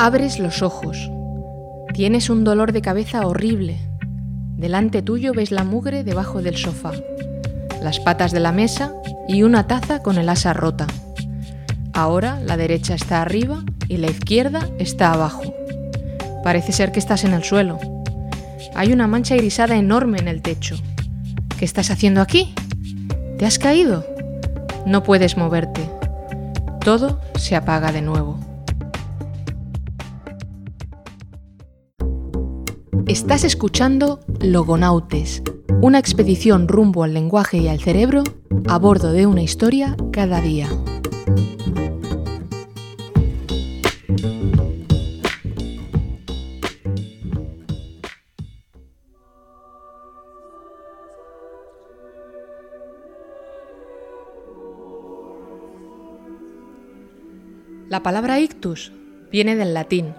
Abres los ojos. Tienes un dolor de cabeza horrible. Delante tuyo ves la mugre debajo del sofá, las patas de la mesa y una taza con el asa rota. Ahora la derecha está arriba y la izquierda está abajo. Parece ser que estás en el suelo. Hay una mancha irisada enorme en el techo. ¿Qué estás haciendo aquí? ¿Te has caído? No puedes moverte. Todo se apaga de nuevo. Estás escuchando Logonautes, una expedición rumbo al lenguaje y al cerebro a bordo de una historia cada día. La palabra ictus viene del latín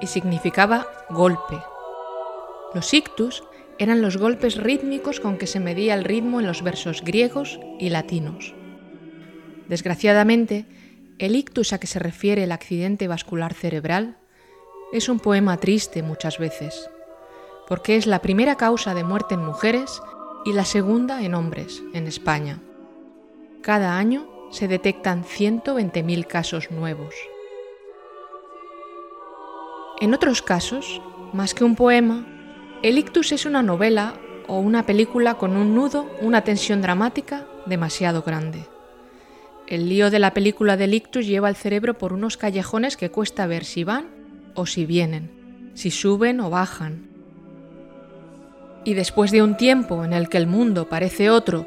y significaba golpe. Los ictus eran los golpes rítmicos con que se medía el ritmo en los versos griegos y latinos. Desgraciadamente, el ictus a que se refiere el accidente vascular cerebral es un poema triste muchas veces, porque es la primera causa de muerte en mujeres y la segunda en hombres en España. Cada año se detectan 120.000 casos nuevos. En otros casos, más que un poema, el ictus es una novela o una película con un nudo, una tensión dramática demasiado grande. El lío de la película del ictus lleva al cerebro por unos callejones que cuesta ver si van o si vienen, si suben o bajan. Y después de un tiempo en el que el mundo parece otro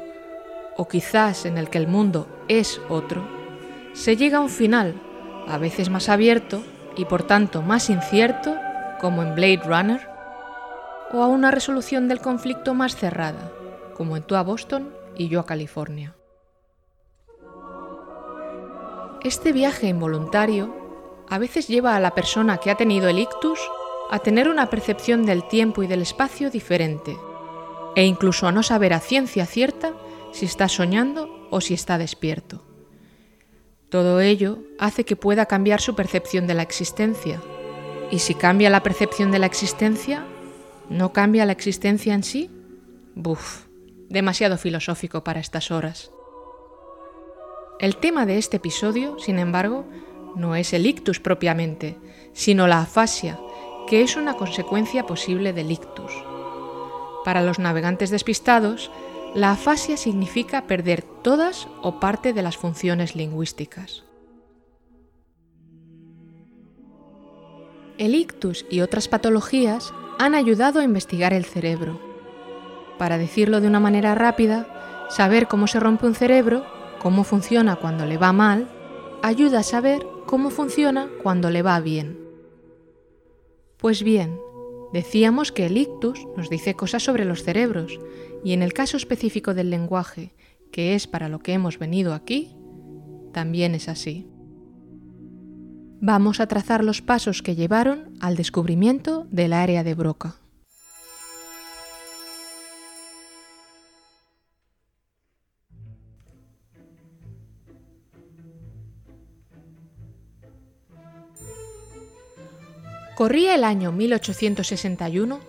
o quizás en el que el mundo es otro, se llega a un final, a veces más abierto y por tanto más incierto, como en Blade Runner, o a una resolución del conflicto más cerrada, como en tú a Boston y yo a California. Este viaje involuntario a veces lleva a la persona que ha tenido el ictus a tener una percepción del tiempo y del espacio diferente, e incluso a no saber a ciencia cierta si está soñando o si está despierto. Todo ello hace que pueda cambiar su percepción de la existencia. Y si cambia la percepción de la existencia, ¿no cambia la existencia en sí? Buf, demasiado filosófico para estas horas. El tema de este episodio, sin embargo, no es el ictus propiamente, sino la afasia, que es una consecuencia posible del ictus. Para los navegantes despistados, la afasia significa perder todas o parte de las funciones lingüísticas. El ictus y otras patologías han ayudado a investigar el cerebro. Para decirlo de una manera rápida, saber cómo se rompe un cerebro, cómo funciona cuando le va mal, ayuda a saber cómo funciona cuando le va bien. Pues bien, decíamos que el ictus nos dice cosas sobre los cerebros y en el caso específico del lenguaje, que es para lo que hemos venido aquí, también es así. Vamos a trazar los pasos que llevaron al descubrimiento del área de Broca. Corría el año 1861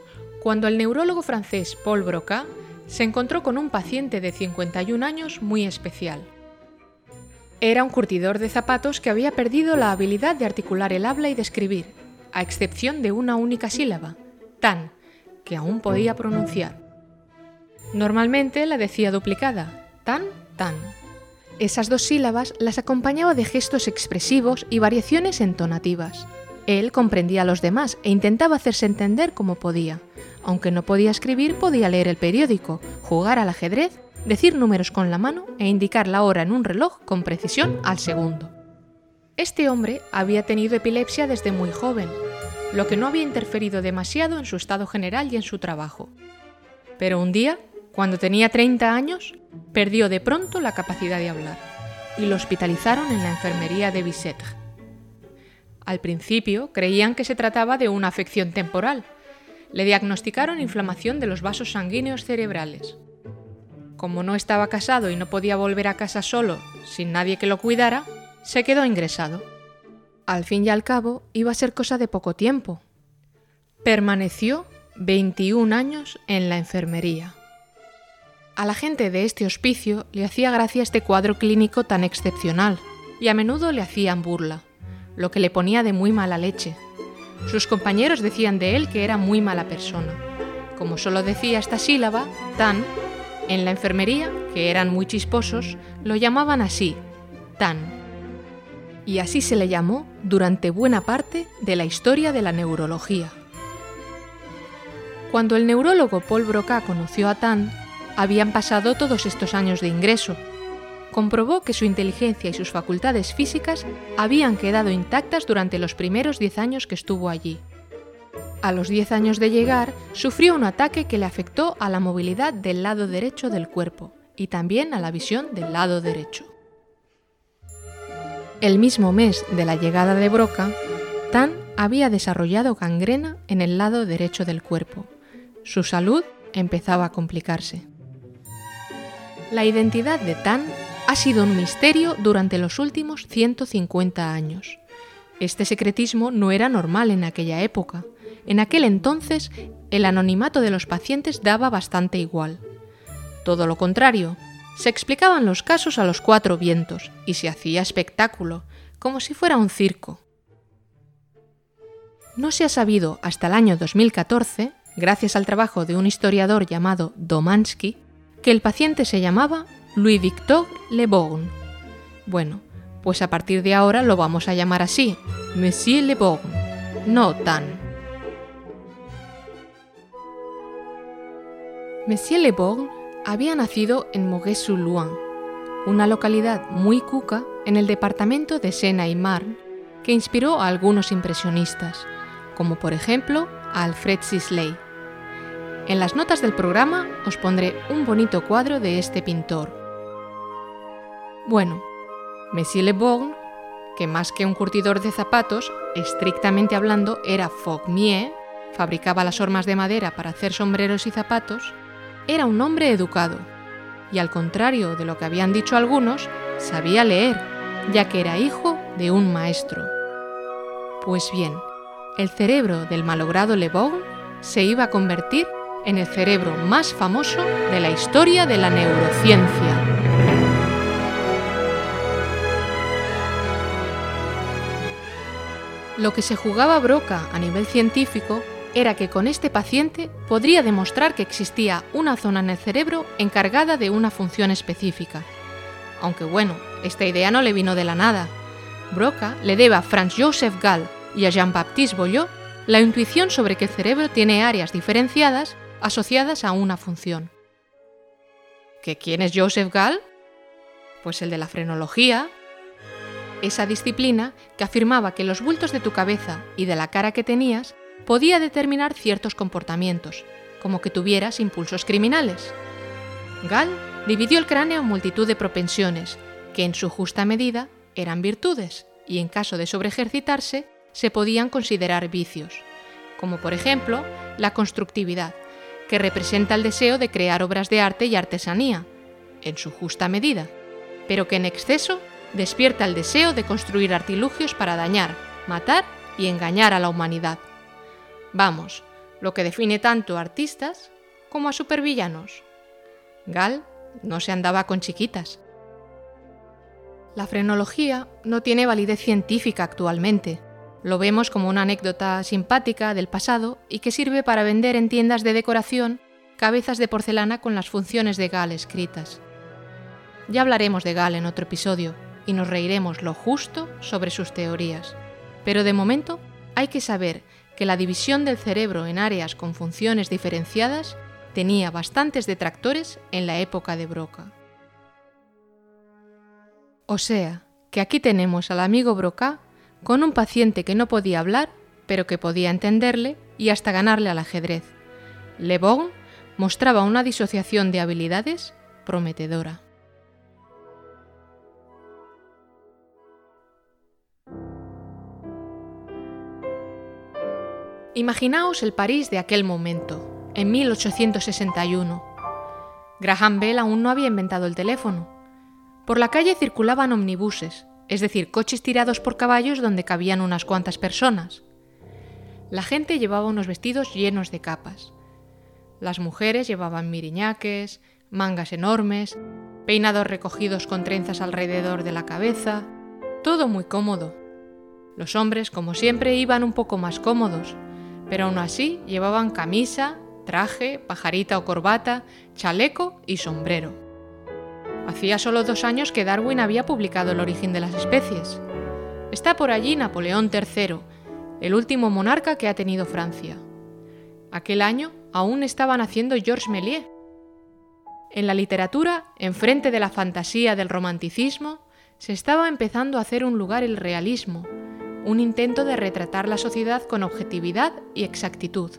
cuando el neurólogo francés Paul Broca se encontró con un paciente de 51 años muy especial. Era un curtidor de zapatos que había perdido la habilidad de articular el habla y de escribir, a excepción de una única sílaba, tan, que aún podía pronunciar. Normalmente la decía duplicada, tan, tan. Esas dos sílabas las acompañaba de gestos expresivos y variaciones entonativas. Él comprendía a los demás e intentaba hacerse entender como podía, aunque no podía escribir, podía leer el periódico, jugar al ajedrez, decir números con la mano e indicar la hora en un reloj con precisión al segundo. Este hombre había tenido epilepsia desde muy joven, lo que no había interferido demasiado en su estado general y en su trabajo. Pero un día, cuando tenía 30 años, perdió de pronto la capacidad de hablar y lo hospitalizaron en la enfermería de Bicêtre. Al principio creían que se trataba de una afección temporal, le diagnosticaron inflamación de los vasos sanguíneos cerebrales. Como no estaba casado y no podía volver a casa solo, sin nadie que lo cuidara, se quedó ingresado. Al fin y al cabo, iba a ser cosa de poco tiempo. Permaneció 21 años en la enfermería. A la gente de este hospicio le hacía gracia este cuadro clínico tan excepcional y a menudo le hacían burla, lo que le ponía de muy mala leche. Sus compañeros decían de él que era muy mala persona. Como solo decía esta sílaba, tan, en la enfermería, que eran muy chisposos, lo llamaban así, tan. Y así se le llamó durante buena parte de la historia de la neurología. Cuando el neurólogo Paul Broca conoció a Tan, habían pasado todos estos años de ingreso. Comprobó que su inteligencia y sus facultades físicas habían quedado intactas durante los primeros 10 años que estuvo allí. A los 10 años de llegar, sufrió un ataque que le afectó a la movilidad del lado derecho del cuerpo y también a la visión del lado derecho. El mismo mes de la llegada de Broca, Tan había desarrollado gangrena en el lado derecho del cuerpo. Su salud empezaba a complicarse. La identidad de Tan ha sido un misterio durante los últimos 150 años. Este secretismo no era normal en aquella época. En aquel entonces, el anonimato de los pacientes daba bastante igual. Todo lo contrario, se explicaban los casos a los cuatro vientos y se hacía espectáculo, como si fuera un circo. No se ha sabido hasta el año 2014, gracias al trabajo de un historiador llamado Domansky, que el paciente se llamaba Louis Victor Le Borgne. Bueno, pues a partir de ahora lo vamos a llamar así, Monsieur Le Borgne, no Tan. Monsieur Le Borgne había nacido en Moguet-sur-Loing, una localidad muy cuca en el departamento de Sena y Marne que inspiró a algunos impresionistas, como por ejemplo a Alfred Sisley. En las notas del programa os pondré un bonito cuadro de este pintor. Bueno, Monsieur Le Borgne, que más que un curtidor de zapatos, estrictamente hablando era fogmier, fabricaba las hormas de madera para hacer sombreros y zapatos, era un hombre educado, y al contrario de lo que habían dicho algunos, sabía leer, ya que era hijo de un maestro. Pues bien, el cerebro del malogrado Le se iba a convertir en el cerebro más famoso de la historia de la neurociencia. Lo que se jugaba Broca a nivel científico era que con este paciente podría demostrar que existía una zona en el cerebro encargada de una función específica. Aunque bueno, esta idea no le vino de la nada. Broca le debe a Franz Joseph Gall y a Jean-Baptiste Boyot la intuición sobre que el cerebro tiene áreas diferenciadas asociadas a una función. ¿Que quién es Joseph Gall? Pues el de la frenología, esa disciplina que afirmaba que los bultos de tu cabeza y de la cara que tenías podía determinar ciertos comportamientos, como que tuvieras impulsos criminales. Gall dividió el cráneo en multitud de propensiones, que en su justa medida eran virtudes, y en caso de sobreejercitarse se podían considerar vicios, como por ejemplo la constructividad, que representa el deseo de crear obras de arte y artesanía, en su justa medida, pero que en exceso despierta el deseo de construir artilugios para dañar, matar y engañar a la humanidad. Vamos, lo que define tanto a artistas como a supervillanos. Gal no se andaba con chiquitas. La frenología no tiene validez científica actualmente. Lo vemos como una anécdota simpática del pasado y que sirve para vender en tiendas de decoración cabezas de porcelana con las funciones de Gal escritas. Ya hablaremos de Gal en otro episodio, y nos reiremos lo justo sobre sus teorías. Pero de momento hay que saber que la división del cerebro en áreas con funciones diferenciadas tenía bastantes detractores en la época de Broca. O sea, que aquí tenemos al amigo Broca con un paciente que no podía hablar, pero que podía entenderle y hasta ganarle al ajedrez. Le Bon mostraba una disociación de habilidades prometedora. Imaginaos el París de aquel momento, en 1861. Graham Bell aún no había inventado el teléfono. Por la calle circulaban omnibuses, es decir, coches tirados por caballos donde cabían unas cuantas personas. La gente llevaba unos vestidos llenos de capas. Las mujeres llevaban miriñaques, mangas enormes, peinados recogidos con trenzas alrededor de la cabeza, todo muy cómodo. Los hombres, como siempre, iban un poco más cómodos, pero aún así llevaban camisa, traje, pajarita o corbata, chaleco y sombrero. Hacía solo dos años que Darwin había publicado El origen de las especies. Está por allí Napoleón III, el último monarca que ha tenido Francia. Aquel año aún estaba naciendo Georges Méliès. En la literatura, enfrente de la fantasía del romanticismo, se estaba empezando a hacer un lugar el realismo, un intento de retratar la sociedad con objetividad y exactitud,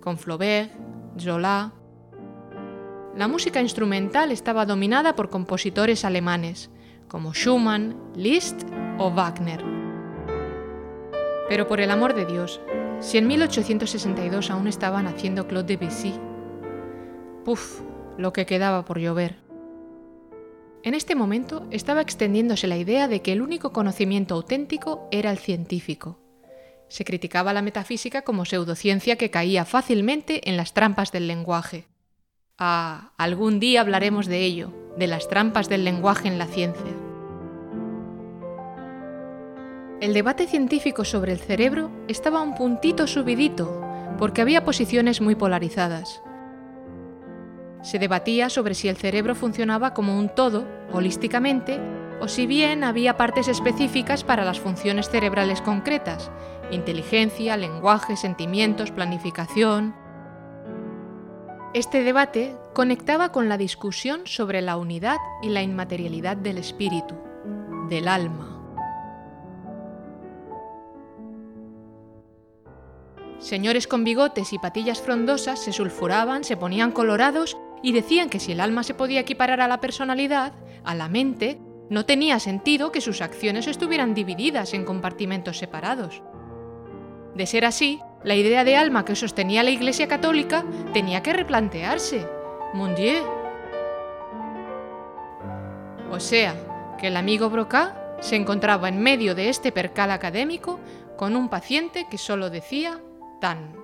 con Flaubert, Zola. La música instrumental estaba dominada por compositores alemanes, como Schumann, Liszt o Wagner. Pero por el amor de Dios, si en 1862 aún estaban haciendo Claude Debussy, ¡puf! lo que quedaba por llover. En este momento estaba extendiéndose la idea de que el único conocimiento auténtico era el científico. Se criticaba la metafísica como pseudociencia que caía fácilmente en las trampas del lenguaje. Ah, algún día hablaremos de ello, de las trampas del lenguaje en la ciencia. El debate científico sobre el cerebro estaba un puntito subidito, porque había posiciones muy polarizadas. Se debatía sobre si el cerebro funcionaba como un todo, holísticamente, o si bien había partes específicas para las funciones cerebrales concretas, inteligencia, lenguaje, sentimientos, planificación. Este debate conectaba con la discusión sobre la unidad y la inmaterialidad del espíritu, del alma. Señores con bigotes y patillas frondosas se sulfuraban, se ponían colorados y decían que si el alma se podía equiparar a la personalidad, a la mente, no tenía sentido que sus acciones estuvieran divididas en compartimentos separados. De ser así, la idea de alma que sostenía la Iglesia Católica tenía que replantearse. Mon Dieu. O sea, que el amigo Broca se encontraba en medio de este percal académico con un paciente que solo decía tan.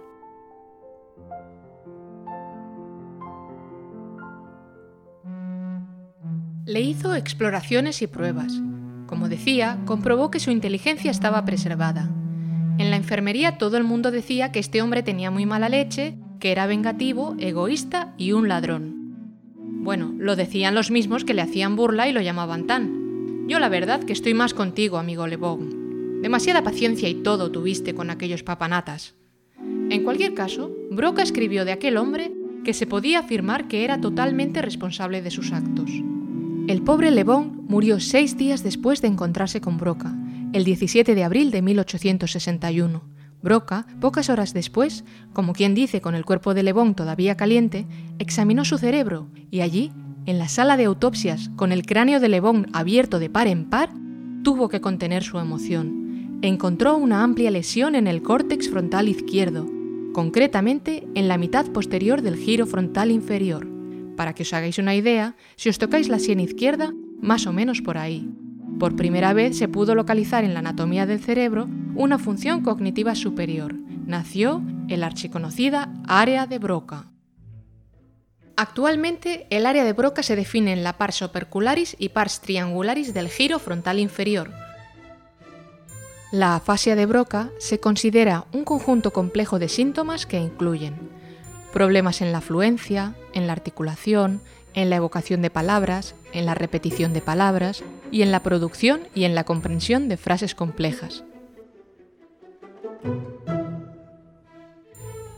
Le hizo exploraciones y pruebas. Como decía, comprobó que su inteligencia estaba preservada. En la enfermería todo el mundo decía que este hombre tenía muy mala leche, que era vengativo, egoísta y un ladrón. Bueno, lo decían los mismos que le hacían burla y lo llamaban tan. Yo la verdad que estoy más contigo, amigo Le Demasiada paciencia y todo tuviste con aquellos papanatas. En cualquier caso, Broca escribió de aquel hombre que se podía afirmar que era totalmente responsable de sus actos. El pobre Le murió seis días después de encontrarse con Broca, el 17 de abril de 1861. Broca, pocas horas después, como quien dice con el cuerpo de Le todavía caliente, examinó su cerebro y allí, en la sala de autopsias, con el cráneo de Le abierto de par en par, tuvo que contener su emoción. Encontró una amplia lesión en el córtex frontal izquierdo, concretamente en la mitad posterior del giro frontal inferior. Para que os hagáis una idea, si os tocáis la sien izquierda, más o menos por ahí. Por primera vez se pudo localizar en la anatomía del cerebro una función cognitiva superior. Nació el archiconocida área de Broca. Actualmente, el área de Broca se define en la pars opercularis y pars triangularis del giro frontal inferior, la afasia de Broca se considera un conjunto complejo de síntomas que incluyen problemas en la fluencia, en la articulación, en la evocación de palabras, en la repetición de palabras y en la producción y en la comprensión de frases complejas.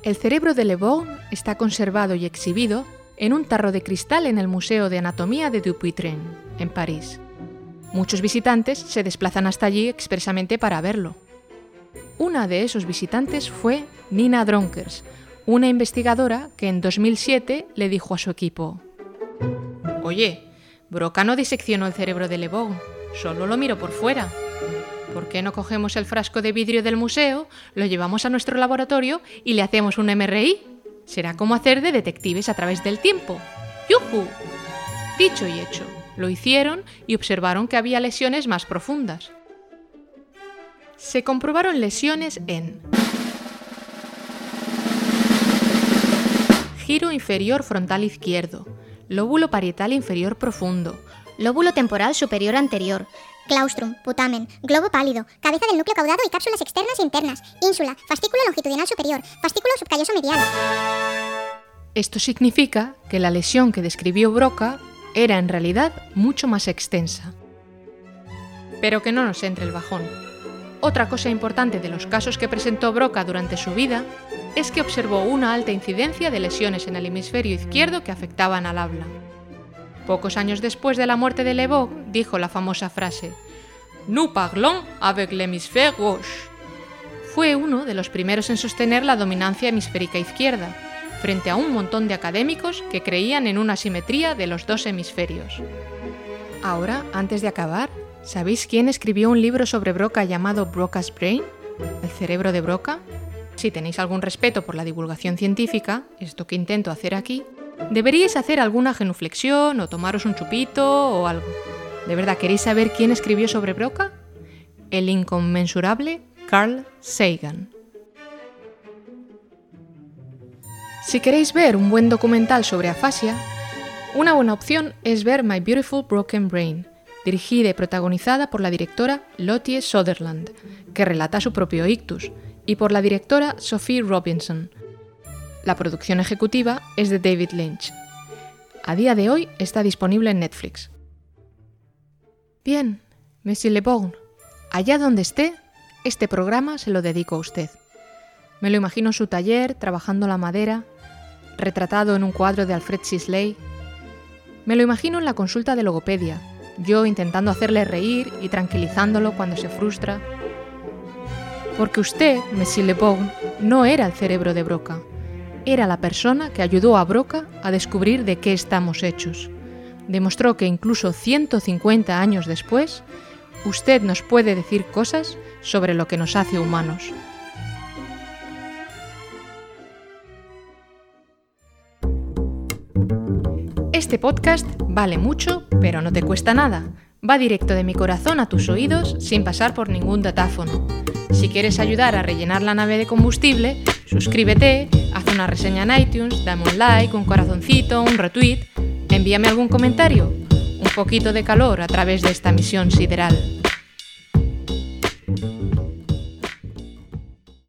El cerebro de Le está conservado y exhibido en un tarro de cristal en el Museo de Anatomía de Dupuytren, en París. Muchos visitantes se desplazan hasta allí expresamente para verlo. Una de esos visitantes fue Nina Dronkers, una investigadora que en 2007 le dijo a su equipo, Oye, Broca no diseccionó el cerebro de Le solo lo miro por fuera. ¿Por qué no cogemos el frasco de vidrio del museo, lo llevamos a nuestro laboratorio y le hacemos un MRI? Será como hacer de detectives a través del tiempo. ¡Yuhu! Dicho y hecho. Lo hicieron y observaron que había lesiones más profundas. Se comprobaron lesiones en giro inferior frontal izquierdo, lóbulo parietal inferior profundo, lóbulo temporal superior anterior, claustrum, putamen, globo pálido, cabeza del núcleo caudado y cápsulas externas e internas, ínsula, fascículo longitudinal superior, fascículo subcalloso medial. Esto significa que la lesión que describió Broca era en realidad mucho más extensa. Pero que no nos entre el bajón. Otra cosa importante de los casos que presentó Broca durante su vida es que observó una alta incidencia de lesiones en el hemisferio izquierdo que afectaban al habla. Pocos años después de la muerte de Lebeau, dijo la famosa frase Nous parlons avec l'hémisphère gauche. Fue uno de los primeros en sostener la dominancia hemisférica izquierda, frente a un montón de académicos que creían en una simetría de los dos hemisferios. Ahora, antes de acabar, ¿sabéis quién escribió un libro sobre Broca llamado Broca's Brain? ¿El cerebro de Broca? Si tenéis algún respeto por la divulgación científica, esto que intento hacer aquí, deberíais hacer alguna genuflexión o tomaros un chupito o algo. ¿De verdad queréis saber quién escribió sobre Broca? El inconmensurable Carl Sagan. Si queréis ver un buen documental sobre afasia, una buena opción es ver My Beautiful Broken Brain, dirigida y protagonizada por la directora Lottie Sutherland, que relata su propio ictus, y por la directora Sophie Robinson, la producción ejecutiva es de David Lynch. A día de hoy está disponible en Netflix. Bien, Monsieur Le Bon, allá donde esté, este programa se lo dedico a usted. Me lo imagino en su taller, trabajando la madera, retratado en un cuadro de Alfred Sisley. Me lo imagino en la consulta de logopedia, yo intentando hacerle reír y tranquilizándolo cuando se frustra. Porque usted, Monsieur Le Bon, no era el cerebro de Broca era la persona que ayudó a Broca a descubrir de qué estamos hechos. Demostró que incluso 150 años después, usted nos puede decir cosas sobre lo que nos hace humanos. Este podcast vale mucho, pero no te cuesta nada. Va directo de mi corazón a tus oídos sin pasar por ningún datáfono. Si quieres ayudar a rellenar la nave de combustible, suscríbete, haz una reseña en iTunes, dame un like, un corazoncito, un retweet, envíame algún comentario, un poquito de calor a través de esta misión sideral.